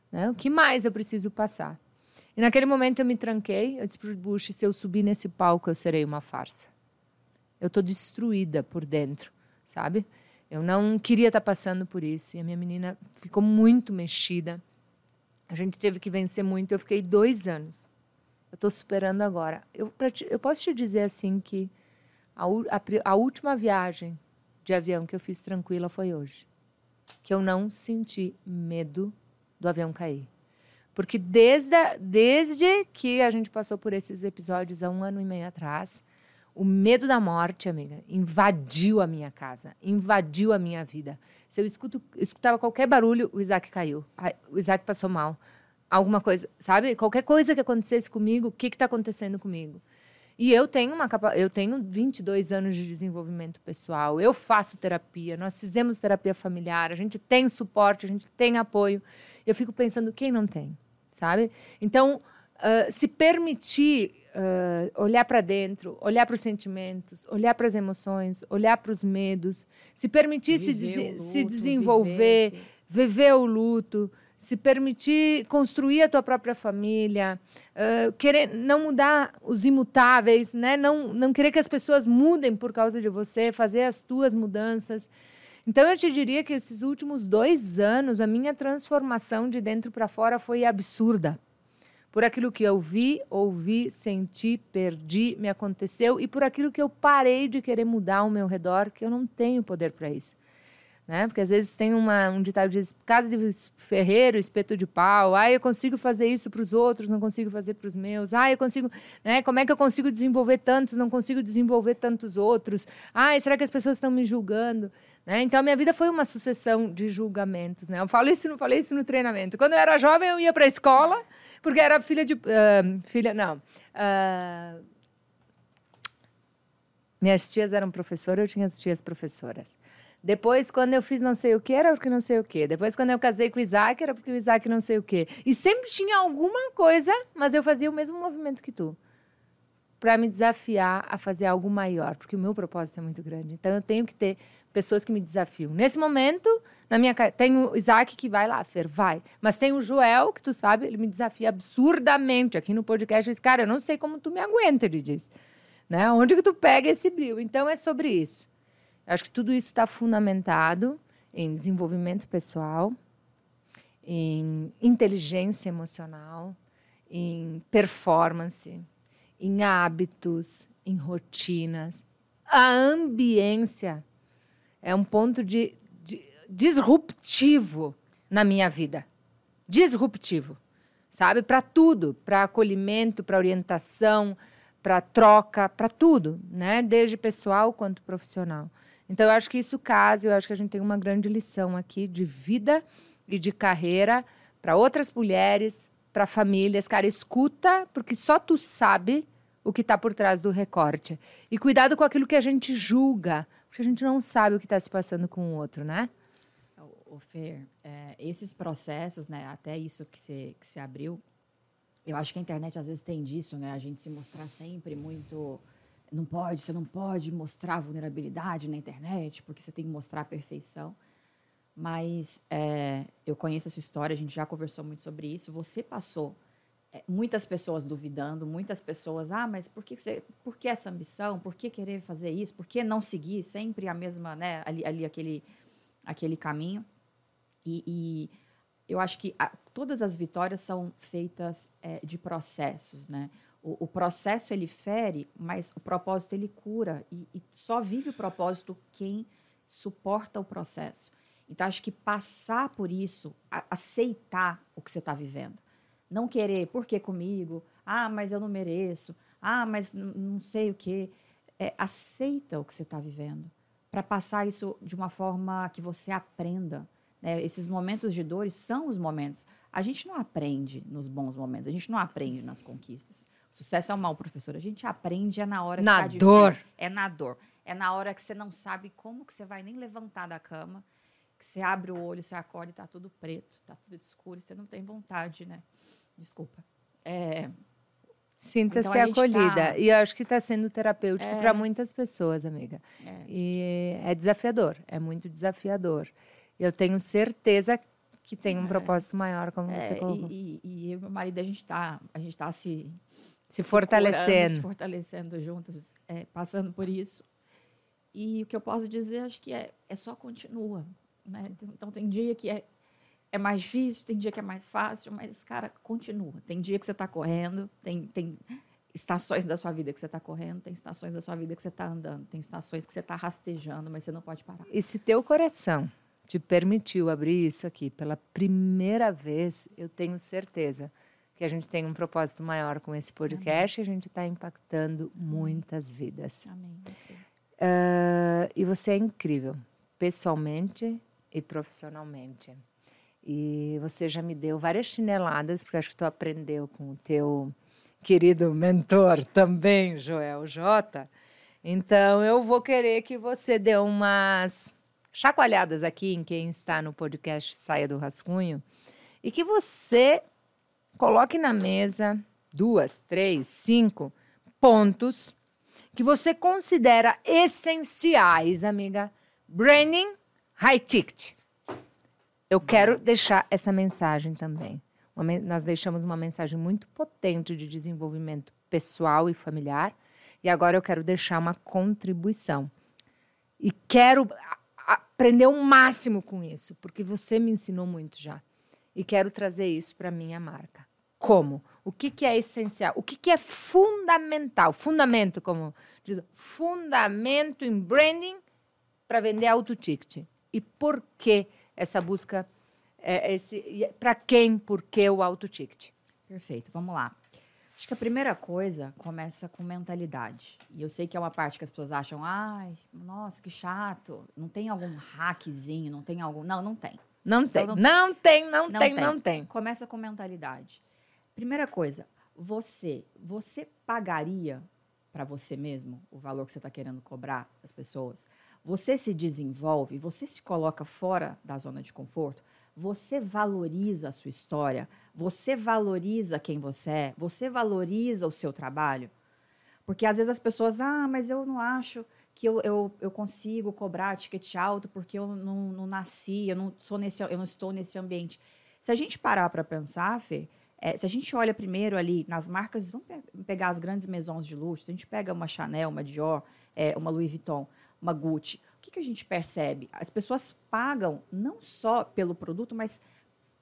S1: Né? O que mais eu preciso passar? E naquele momento eu me tranquei. Eu disse para o Bush: se eu subir nesse palco, eu serei uma farsa. Eu estou destruída por dentro, sabe? Eu não queria estar tá passando por isso. E a minha menina ficou muito mexida. A gente teve que vencer muito. Eu fiquei dois anos. Eu estou superando agora. Eu, te, eu posso te dizer assim que a, a, a última viagem de avião que eu fiz tranquila foi hoje. Que eu não senti medo do avião cair. Porque desde, desde que a gente passou por esses episódios há um ano e meio atrás, o medo da morte, amiga, invadiu a minha casa, invadiu a minha vida. Se eu escuto, escutava qualquer barulho, o Isaac caiu. O Isaac passou mal. Alguma coisa, sabe? Qualquer coisa que acontecesse comigo, o que está acontecendo comigo? E eu tenho uma capa eu tenho 22 anos de desenvolvimento pessoal. Eu faço terapia, nós fizemos terapia familiar, a gente tem suporte, a gente tem apoio. Eu fico pensando quem não tem? Sabe? Então, uh, se permitir uh, olhar para dentro, olhar para os sentimentos, olhar para as emoções, olhar para os medos, se permitir se, luto, se, desenvolver, viver, viver o luto, se permitir construir a tua própria família, uh, querer não mudar os imutáveis, né? não, não querer que as pessoas mudem por causa de você, fazer as tuas mudanças. Então eu te diria que esses últimos dois anos, a minha transformação de dentro para fora foi absurda. Por aquilo que eu vi, ouvi, senti, perdi, me aconteceu e por aquilo que eu parei de querer mudar ao meu redor, que eu não tenho poder para isso né? Porque às vezes tem uma, um ditado de casa de ferreiro, espeto de pau. Ah, eu consigo fazer isso para os outros, não consigo fazer para os meus. Ah, eu consigo, né? Como é que eu consigo desenvolver tantos, não consigo desenvolver tantos outros? Ah, será que as pessoas estão me julgando? Né? Então, minha vida foi uma sucessão de julgamentos, né? Eu falo isso, não falei isso no treinamento. Quando eu era jovem, eu ia para a escola, porque era filha de... Uh, filha, não... Uh, minhas tias eram professoras, eu tinha as tias professoras. Depois, quando eu fiz não sei o que, era porque não sei o que. Depois, quando eu casei com o Isaac, era porque o Isaac não sei o que. E sempre tinha alguma coisa, mas eu fazia o mesmo movimento que tu. Para me desafiar a fazer algo maior, porque o meu propósito é muito grande. Então, eu tenho que ter pessoas que me desafiam. Nesse momento, na minha tem o Isaac que vai lá, Fer, vai. Mas tem o Joel, que tu sabe, ele me desafia absurdamente aqui no podcast. Ele diz, cara, eu não sei como tu me aguenta, ele diz. Né? Onde que tu pega esse brilho? Então, é sobre isso. Acho que tudo isso está fundamentado em desenvolvimento pessoal, em inteligência emocional, em performance, em hábitos, em rotinas. A ambiência é um ponto de, de disruptivo na minha vida. Disruptivo, sabe? Para tudo, para acolhimento, para orientação, para troca, para tudo, né? Desde pessoal quanto profissional. Então, eu acho que isso casa, eu acho que a gente tem uma grande lição aqui de vida e de carreira para outras mulheres, para famílias. Cara, escuta, porque só tu sabe o que está por trás do recorte. E cuidado com aquilo que a gente julga, porque a gente não sabe o que está se passando com o outro, né?
S2: O Fer, é, esses processos, né, até isso que você, que abriu, eu acho que a internet às vezes tem disso, né? A gente se mostrar sempre muito não pode, você não pode mostrar vulnerabilidade na internet, porque você tem que mostrar a perfeição. Mas é, eu conheço essa história, a gente já conversou muito sobre isso. Você passou é, muitas pessoas duvidando, muitas pessoas, ah, mas por que, você, por que essa ambição? Por que querer fazer isso? Por que não seguir sempre a mesma, né, ali, ali aquele, aquele caminho? E, e eu acho que a, todas as vitórias são feitas é, de processos, né? O, o, processo ele fere, mas o propósito ele cura e, e só vive o propósito quem suporta o processo. Então acho que passar por isso, a, aceitar o que você está vivendo, não querer, por que comigo? Ah, mas eu não mereço. Ah, mas não sei o quê. É, aceita o que você está vivendo para passar isso de uma forma que você aprenda né? Esses momentos de dores são os momentos. A gente não aprende nos bons momentos, a gente não aprende nas conquistas. Sucesso é um mal, professor. A gente aprende é na hora
S1: na
S2: que
S1: tá dor.
S2: Difícil. É na dor. É na hora que você não sabe como que você vai nem levantar da cama, que você abre o olho, você acorda e está tudo preto, está tudo escuro, e você não tem vontade, né? Desculpa. É,
S1: Sinta-se então, acolhida. Tá... E eu acho que está sendo terapêutico é... para muitas pessoas, amiga. É. E é desafiador, é muito desafiador eu tenho certeza que tem um é. propósito maior, como é, você colocou.
S2: E, e, e eu e meu marido, a gente está tá se...
S1: Se fortalecendo. Se
S2: fortalecendo juntos, é, passando por isso. E o que eu posso dizer, acho que é, é só continua. Né? Então, tem dia que é, é mais difícil, tem dia que é mais fácil, mas, cara, continua. Tem dia que você está correndo, tem, tem estações da sua vida que você está correndo, tem estações da sua vida que você está andando, tem estações que você está rastejando, mas você não pode parar.
S1: E se teu coração te permitiu abrir isso aqui pela primeira vez, eu tenho certeza que a gente tem um propósito maior com esse podcast Amém. e a gente está impactando muitas vidas.
S2: Amém.
S1: Uh, e você é incrível, pessoalmente e profissionalmente. E você já me deu várias chineladas, porque acho que tu aprendeu com o teu querido mentor também, Joel J. Então, eu vou querer que você dê umas chacoalhadas aqui em quem está no podcast Saia do Rascunho e que você coloque na mesa duas, três, cinco pontos que você considera essenciais, amiga. Branding high ticket. Eu quero deixar essa mensagem também. Uma, nós deixamos uma mensagem muito potente de desenvolvimento pessoal e familiar. E agora eu quero deixar uma contribuição. E quero aprender o máximo com isso, porque você me ensinou muito já. E quero trazer isso para minha marca. Como? O que, que é essencial? O que, que é fundamental? Fundamento, como diz, fundamento em branding para vender auto-ticket. E por que essa busca? É, para quem, por que o auto-ticket?
S2: Perfeito, vamos lá. Acho que a primeira coisa começa com mentalidade. E eu sei que é uma parte que as pessoas acham, ai, nossa, que chato. Não tem algum hackzinho, não tem algum. Não, não tem.
S1: Não então, tem. Não, não, tem, não, não tem, tem, não tem.
S2: Começa com mentalidade. Primeira coisa, você, você pagaria para você mesmo o valor que você está querendo cobrar das pessoas? Você se desenvolve, você se coloca fora da zona de conforto? você valoriza a sua história, você valoriza quem você é, você valoriza o seu trabalho. Porque às vezes as pessoas, ah, mas eu não acho que eu, eu, eu consigo cobrar ticket alto porque eu não, não nasci, eu não, sou nesse, eu não estou nesse ambiente. Se a gente parar para pensar, Fê, é, se a gente olha primeiro ali nas marcas, vamos pe pegar as grandes maisons de luxo, se a gente pega uma Chanel, uma Dior, é, uma Louis Vuitton, uma Gucci, o que, que a gente percebe? As pessoas pagam não só pelo produto, mas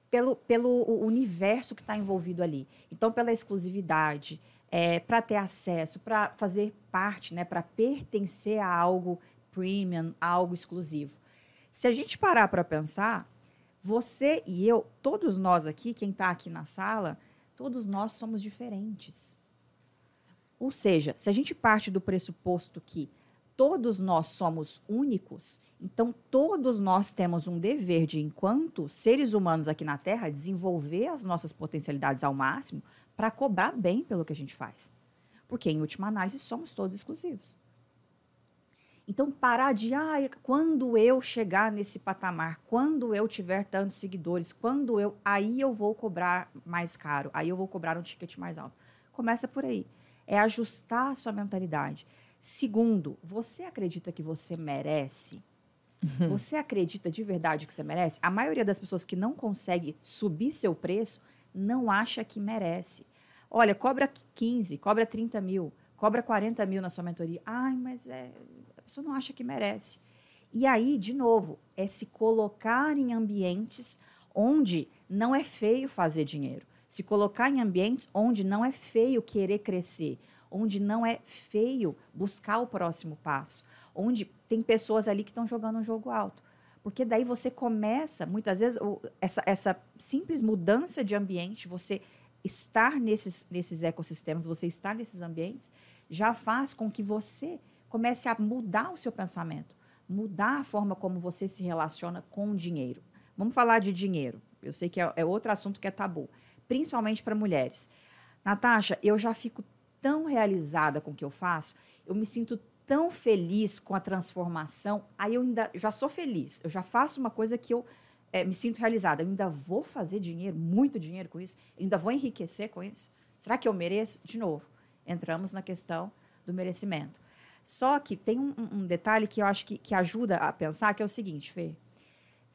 S2: pelo, pelo universo que está envolvido ali. Então, pela exclusividade, é, para ter acesso, para fazer parte, né, para pertencer a algo premium, a algo exclusivo. Se a gente parar para pensar, você e eu, todos nós aqui, quem está aqui na sala, todos nós somos diferentes. Ou seja, se a gente parte do pressuposto que todos nós somos únicos, então todos nós temos um dever de, enquanto seres humanos aqui na Terra, desenvolver as nossas potencialidades ao máximo para cobrar bem pelo que a gente faz. Porque, em última análise, somos todos exclusivos. Então, parar de, ah, quando eu chegar nesse patamar, quando eu tiver tantos seguidores, quando eu, aí eu vou cobrar mais caro, aí eu vou cobrar um ticket mais alto. Começa por aí. É ajustar a sua mentalidade Segundo, você acredita que você merece? Você acredita de verdade que você merece? A maioria das pessoas que não consegue subir seu preço não acha que merece. Olha, cobra 15, cobra 30 mil, cobra 40 mil na sua mentoria. Ai, mas é, a pessoa não acha que merece. E aí, de novo, é se colocar em ambientes onde não é feio fazer dinheiro. Se colocar em ambientes onde não é feio querer crescer, onde não é feio buscar o próximo passo, onde tem pessoas ali que estão jogando um jogo alto. Porque daí você começa, muitas vezes, essa, essa simples mudança de ambiente, você estar nesses, nesses ecossistemas, você estar nesses ambientes, já faz com que você comece a mudar o seu pensamento, mudar a forma como você se relaciona com o dinheiro. Vamos falar de dinheiro. Eu sei que é, é outro assunto que é tabu, principalmente para mulheres. Natasha, eu já fico tão realizada com o que eu faço, eu me sinto tão feliz com a transformação. Aí eu ainda já sou feliz, eu já faço uma coisa que eu é, me sinto realizada. Eu ainda vou fazer dinheiro, muito dinheiro com isso, eu ainda vou enriquecer com isso. Será que eu mereço? De novo, entramos na questão do merecimento. Só que tem um, um detalhe que eu acho que, que ajuda a pensar, que é o seguinte, Fê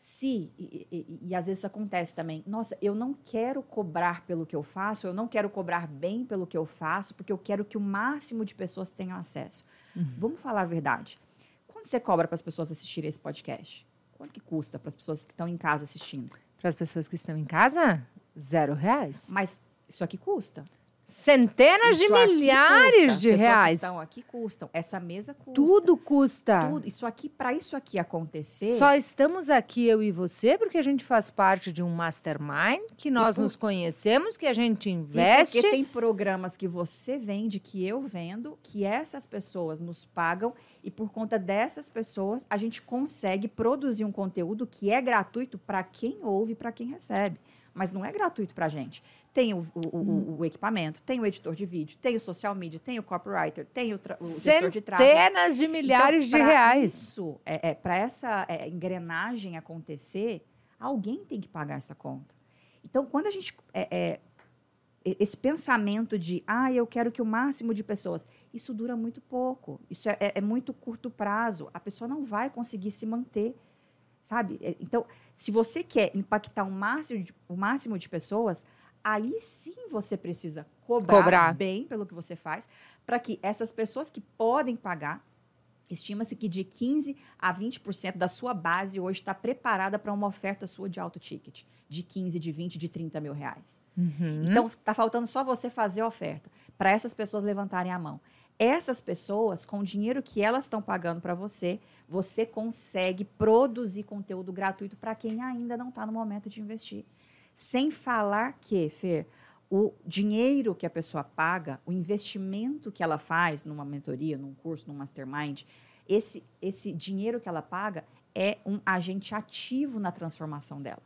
S2: se, e, e, e, às vezes acontece também, nossa, eu não quero cobrar pelo que eu faço, eu não quero cobrar bem pelo que eu faço, porque eu quero que o máximo de pessoas tenham acesso. Uhum. Vamos falar a verdade. Quanto você cobra para as pessoas assistirem esse podcast? Quanto que custa para as pessoas que estão em casa assistindo?
S1: Para as pessoas que estão em casa? Zero reais.
S2: Mas isso aqui custa.
S1: Centenas isso de milhares de reais. Que
S2: estão aqui custam. Essa mesa custa.
S1: Tudo custa.
S2: Tudo. Isso aqui, para isso aqui acontecer.
S1: Só estamos aqui, eu e você, porque a gente faz parte de um mastermind, que nós por... nos conhecemos, que a gente investe.
S2: E porque tem programas que você vende, que eu vendo, que essas pessoas nos pagam, e por conta dessas pessoas, a gente consegue produzir um conteúdo que é gratuito para quem ouve e para quem recebe mas não é gratuito para a gente. Tem o, o, hum. o, equipamento, tem o editor de vídeo, tem o social media, tem o copywriter, tem o, o gestor de tráfego.
S1: Centenas de milhares
S2: então,
S1: de reais.
S2: Isso, é, é para essa é, engrenagem acontecer, alguém tem que pagar essa conta. Então, quando a gente é, é, esse pensamento de, ah, eu quero que o máximo de pessoas, isso dura muito pouco, isso é, é, é muito curto prazo, a pessoa não vai conseguir se manter sabe? É, então, se você quer impactar o máximo de, o máximo de pessoas, aí sim você precisa cobrar, cobrar. bem pelo que você faz, para que essas pessoas que podem pagar, estima-se que de 15 a 20% da sua base hoje está preparada para uma oferta sua de alto ticket, de 15, de 20, de 30 mil reais. Uhum. Então, está faltando só você fazer a oferta, para essas pessoas levantarem a mão. Essas pessoas, com o dinheiro que elas estão pagando para você, você consegue produzir conteúdo gratuito para quem ainda não está no momento de investir. Sem falar que, Fer, o dinheiro que a pessoa paga, o investimento que ela faz numa mentoria, num curso, num mastermind, esse, esse dinheiro que ela paga é um agente ativo na transformação dela.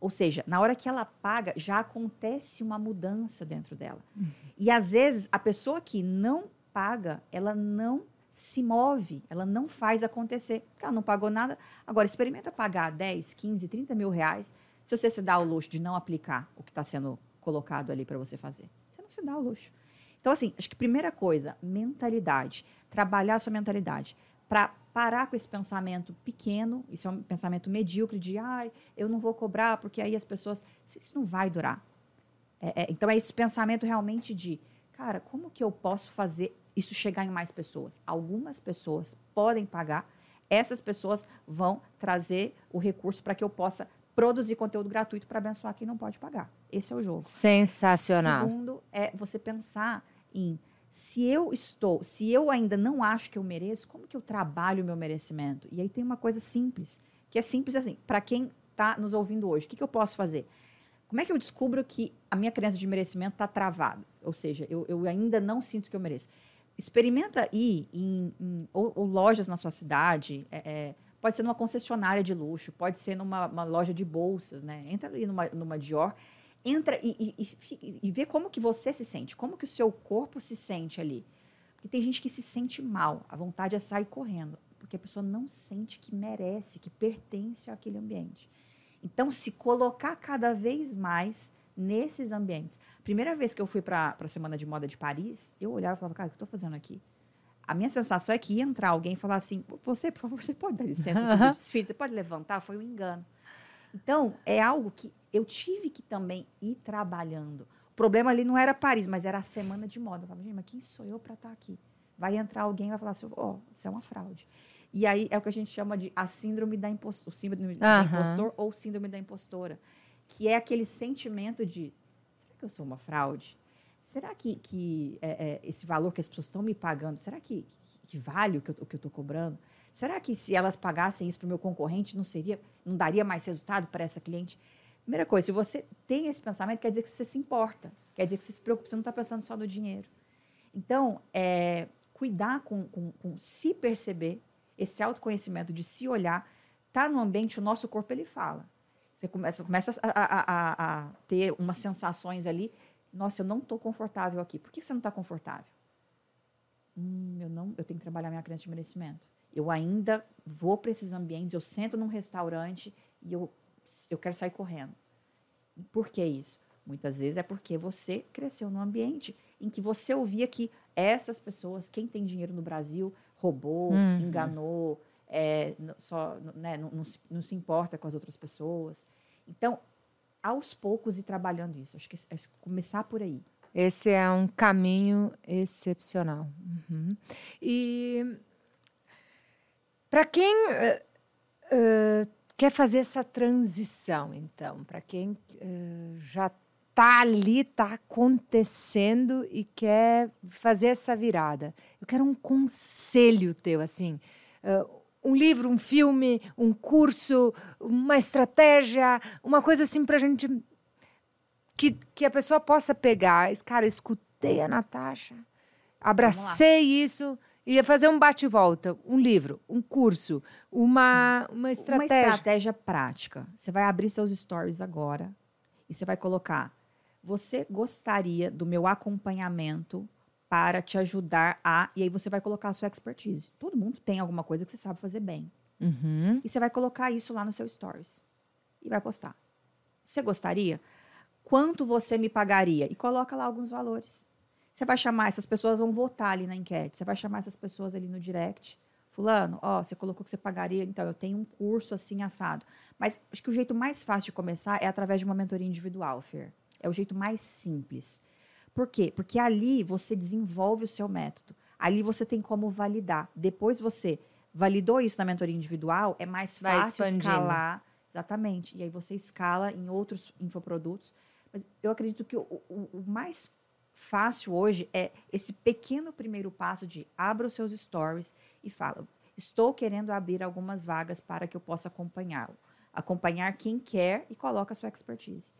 S2: Ou seja, na hora que ela paga, já acontece uma mudança dentro dela. Uhum. E às vezes a pessoa que não paga, ela não se move, ela não faz acontecer, porque ela não pagou nada. Agora, experimenta pagar 10, 15, 30 mil reais se você se dá o luxo de não aplicar o que está sendo colocado ali para você fazer. Você não se dá o luxo. Então, assim, acho que primeira coisa, mentalidade. Trabalhar a sua mentalidade. Para parar com esse pensamento pequeno, isso é um pensamento medíocre de, ah, eu não vou cobrar porque aí as pessoas. Isso não vai durar. É, é, então, é esse pensamento realmente de cara, como que eu posso fazer isso chegar em mais pessoas? Algumas pessoas podem pagar, essas pessoas vão trazer o recurso para que eu possa produzir conteúdo gratuito para abençoar quem não pode pagar. Esse é o jogo.
S1: Sensacional.
S2: Segundo é você pensar em se eu estou, se eu ainda não acho que eu mereço, como que eu trabalho o meu merecimento? E aí tem uma coisa simples, que é simples assim, para quem está nos ouvindo hoje, o que, que eu posso fazer? Como é que eu descubro que a minha crença de merecimento está travada? Ou seja, eu, eu, ainda não sinto que eu mereço. Experimenta ir em, em ou, ou, lojas na sua cidade, é, é, pode ser numa concessionária de luxo, pode ser numa loja de bolsas, né? Entra ali numa, numa Dior, entra e, e, e, e vê como que você se sente, como que o seu corpo se sente ali. Porque tem gente que se sente mal, a vontade é sair correndo, porque a pessoa não sente que merece, que pertence àquele ambiente. Então, se colocar cada vez mais nesses ambientes. Primeira vez que eu fui para a Semana de Moda de Paris, eu olhava e falava, cara, o que eu estou fazendo aqui? A minha sensação é que ia entrar alguém e falar assim: você, por favor, <laughs> você pode dar licença aqui do desfile, você pode levantar? Foi um engano. Então, é algo que eu tive que também ir trabalhando. O problema ali não era Paris, mas era a semana de moda. Eu falava, gente, mas quem sou eu para estar tá aqui? Vai entrar alguém e vai falar assim: ó, oh, isso é uma fraude. E aí é o que a gente chama de a síndrome da impostor, síndrome do impostor ou síndrome da impostora, que é aquele sentimento de será que eu sou uma fraude? Será que, que é, é, esse valor que as pessoas estão me pagando, será que, que, que vale o que eu estou cobrando? Será que se elas pagassem isso para o meu concorrente, não seria, não daria mais resultado para essa cliente? Primeira coisa, se você tem esse pensamento, quer dizer que você se importa, quer dizer que você se preocupa, você não está pensando só no dinheiro. Então, é, cuidar com, com, com se perceber, esse autoconhecimento de se olhar, tá no ambiente, o nosso corpo ele fala. Você começa, começa a, a, a, a ter umas sensações ali. Nossa, eu não estou confortável aqui. Por que você não está confortável? Hum, eu não, eu tenho que trabalhar minha crença de merecimento. Eu ainda vou para esses ambientes, eu sento num restaurante e eu, eu quero sair correndo. Por que isso? Muitas vezes é porque você cresceu num ambiente em que você ouvia que essas pessoas, quem tem dinheiro no Brasil, roubou, uhum. enganou, é, só, né, não, não, se, não, se, importa com as outras pessoas. Então, aos poucos ir trabalhando isso. Acho que é começar por aí.
S1: Esse é um caminho excepcional. Uhum. E para quem uh, quer fazer essa transição, então, para quem uh, já está ali, está acontecendo e quer fazer essa virada. Eu quero um conselho teu, assim, um livro, um filme, um curso, uma estratégia, uma coisa assim para a gente que, que a pessoa possa pegar. Cara, escutei a Natasha, abracei isso ia fazer um bate-volta, um livro, um curso, uma, uma estratégia.
S2: Uma estratégia prática. Você vai abrir seus stories agora e você vai colocar você gostaria do meu acompanhamento para te ajudar a. E aí você vai colocar a sua expertise. Todo mundo tem alguma coisa que você sabe fazer bem.
S1: Uhum.
S2: E você vai colocar isso lá no seu Stories. E vai postar. Você gostaria? Quanto você me pagaria? E coloca lá alguns valores. Você vai chamar, essas pessoas vão votar ali na enquete. Você vai chamar essas pessoas ali no direct. Fulano, ó, você colocou que você pagaria, então eu tenho um curso assim assado. Mas acho que o jeito mais fácil de começar é através de uma mentoria individual, Fer. É o jeito mais simples. Por quê? Porque ali você desenvolve o seu método. Ali você tem como validar. Depois você validou isso na mentoria individual, é mais fácil escalar. Exatamente. E aí você escala em outros infoprodutos. Mas eu acredito que o, o, o mais fácil hoje é esse pequeno primeiro passo de abra os seus stories e fala: estou querendo abrir algumas vagas para que eu possa acompanhá-lo. Acompanhar quem quer e coloca a sua expertise.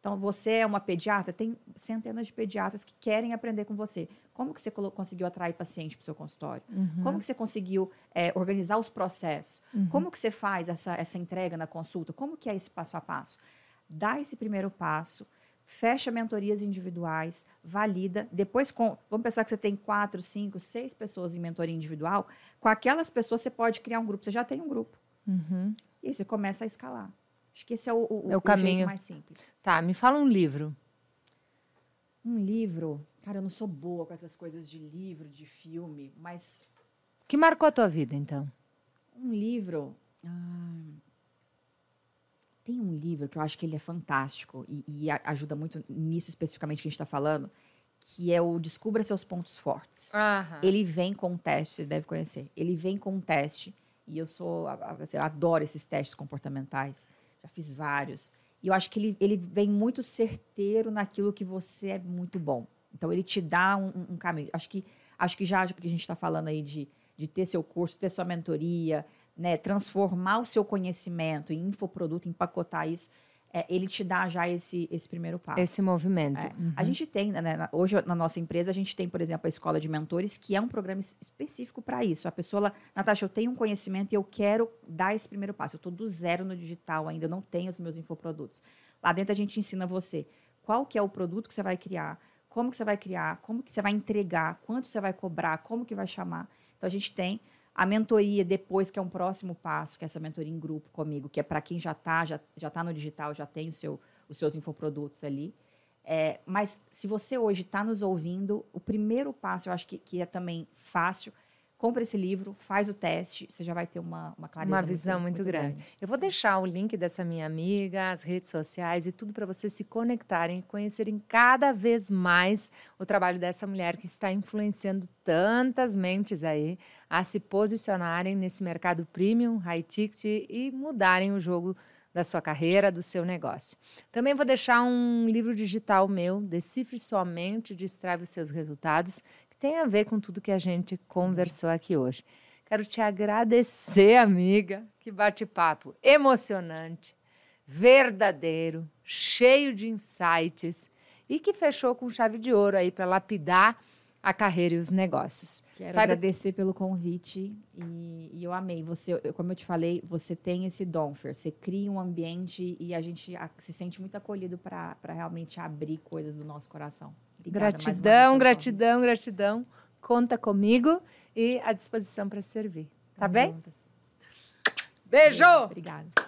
S2: Então, você é uma pediatra, tem centenas de pediatras que querem aprender com você. Como que você conseguiu atrair paciente para o seu consultório? Uhum. Como que você conseguiu é, organizar os processos? Uhum. Como que você faz essa, essa entrega na consulta? Como que é esse passo a passo? Dá esse primeiro passo, fecha mentorias individuais, valida. Depois, com, vamos pensar que você tem quatro, cinco, seis pessoas em mentoria individual. Com aquelas pessoas, você pode criar um grupo. Você já tem um grupo.
S1: Uhum.
S2: E aí você começa a escalar. Acho que esse é o, o,
S1: é o, o caminho
S2: mais simples.
S1: Tá, me fala um livro.
S2: Um livro. Cara, eu não sou boa com essas coisas de livro, de filme, mas.
S1: Que marcou a tua vida, então?
S2: Um livro. Ah, tem um livro que eu acho que ele é fantástico e, e ajuda muito nisso especificamente que a gente está falando, que é o Descubra Seus Pontos Fortes. Ele vem com um teste, você deve conhecer. Ele vem com um teste e eu sou, assim, eu adoro esses testes comportamentais já fiz vários. E eu acho que ele, ele vem muito certeiro naquilo que você é muito bom. Então, ele te dá um, um caminho. Acho que, acho que já que a gente está falando aí de, de ter seu curso, ter sua mentoria, né, transformar o seu conhecimento em infoproduto, empacotar isso, é, ele te dá já esse, esse primeiro passo.
S1: Esse movimento. É.
S2: Uhum. A gente tem, né, hoje na nossa empresa, a gente tem, por exemplo, a Escola de Mentores, que é um programa específico para isso. A pessoa, ela, Natasha, eu tenho um conhecimento e eu quero dar esse primeiro passo. Eu estou do zero no digital ainda, não tenho os meus infoprodutos. Lá dentro a gente ensina você qual que é o produto que você vai criar, como que você vai criar, como que você vai entregar, quanto você vai cobrar, como que vai chamar. Então, a gente tem a mentoria depois, que é um próximo passo, que é essa mentoria em grupo comigo, que é para quem já está já, já tá no digital, já tem o seu, os seus infoprodutos ali. É, mas se você hoje está nos ouvindo, o primeiro passo, eu acho que, que é também fácil, compra esse livro, faz o teste, você já vai ter uma, uma clareza.
S1: Uma visão muito, muito, muito grande. grande. Eu vou deixar o link dessa minha amiga, as redes sociais e tudo para vocês se conectarem e conhecerem cada vez mais o trabalho dessa mulher que está influenciando tantas mentes aí a se posicionarem nesse mercado premium, high ticket e mudarem o jogo da sua carreira, do seu negócio. Também vou deixar um livro digital meu, Decifre Somente, Destrave os Seus Resultados, tem a ver com tudo que a gente conversou aqui hoje. Quero te agradecer, amiga. Que bate-papo emocionante, verdadeiro, cheio de insights e que fechou com chave de ouro aí para lapidar a carreira e os negócios.
S2: Quero Sabe... agradecer pelo convite e, e eu amei. Você, como eu te falei, você tem esse dom, Fer. Você cria um ambiente e a gente se sente muito acolhido para realmente abrir coisas do nosso coração.
S1: Obrigada, gratidão, gratidão, gratidão. Conta comigo e à disposição para servir. Tá bem? Juntas. Beijo!
S2: Obrigada.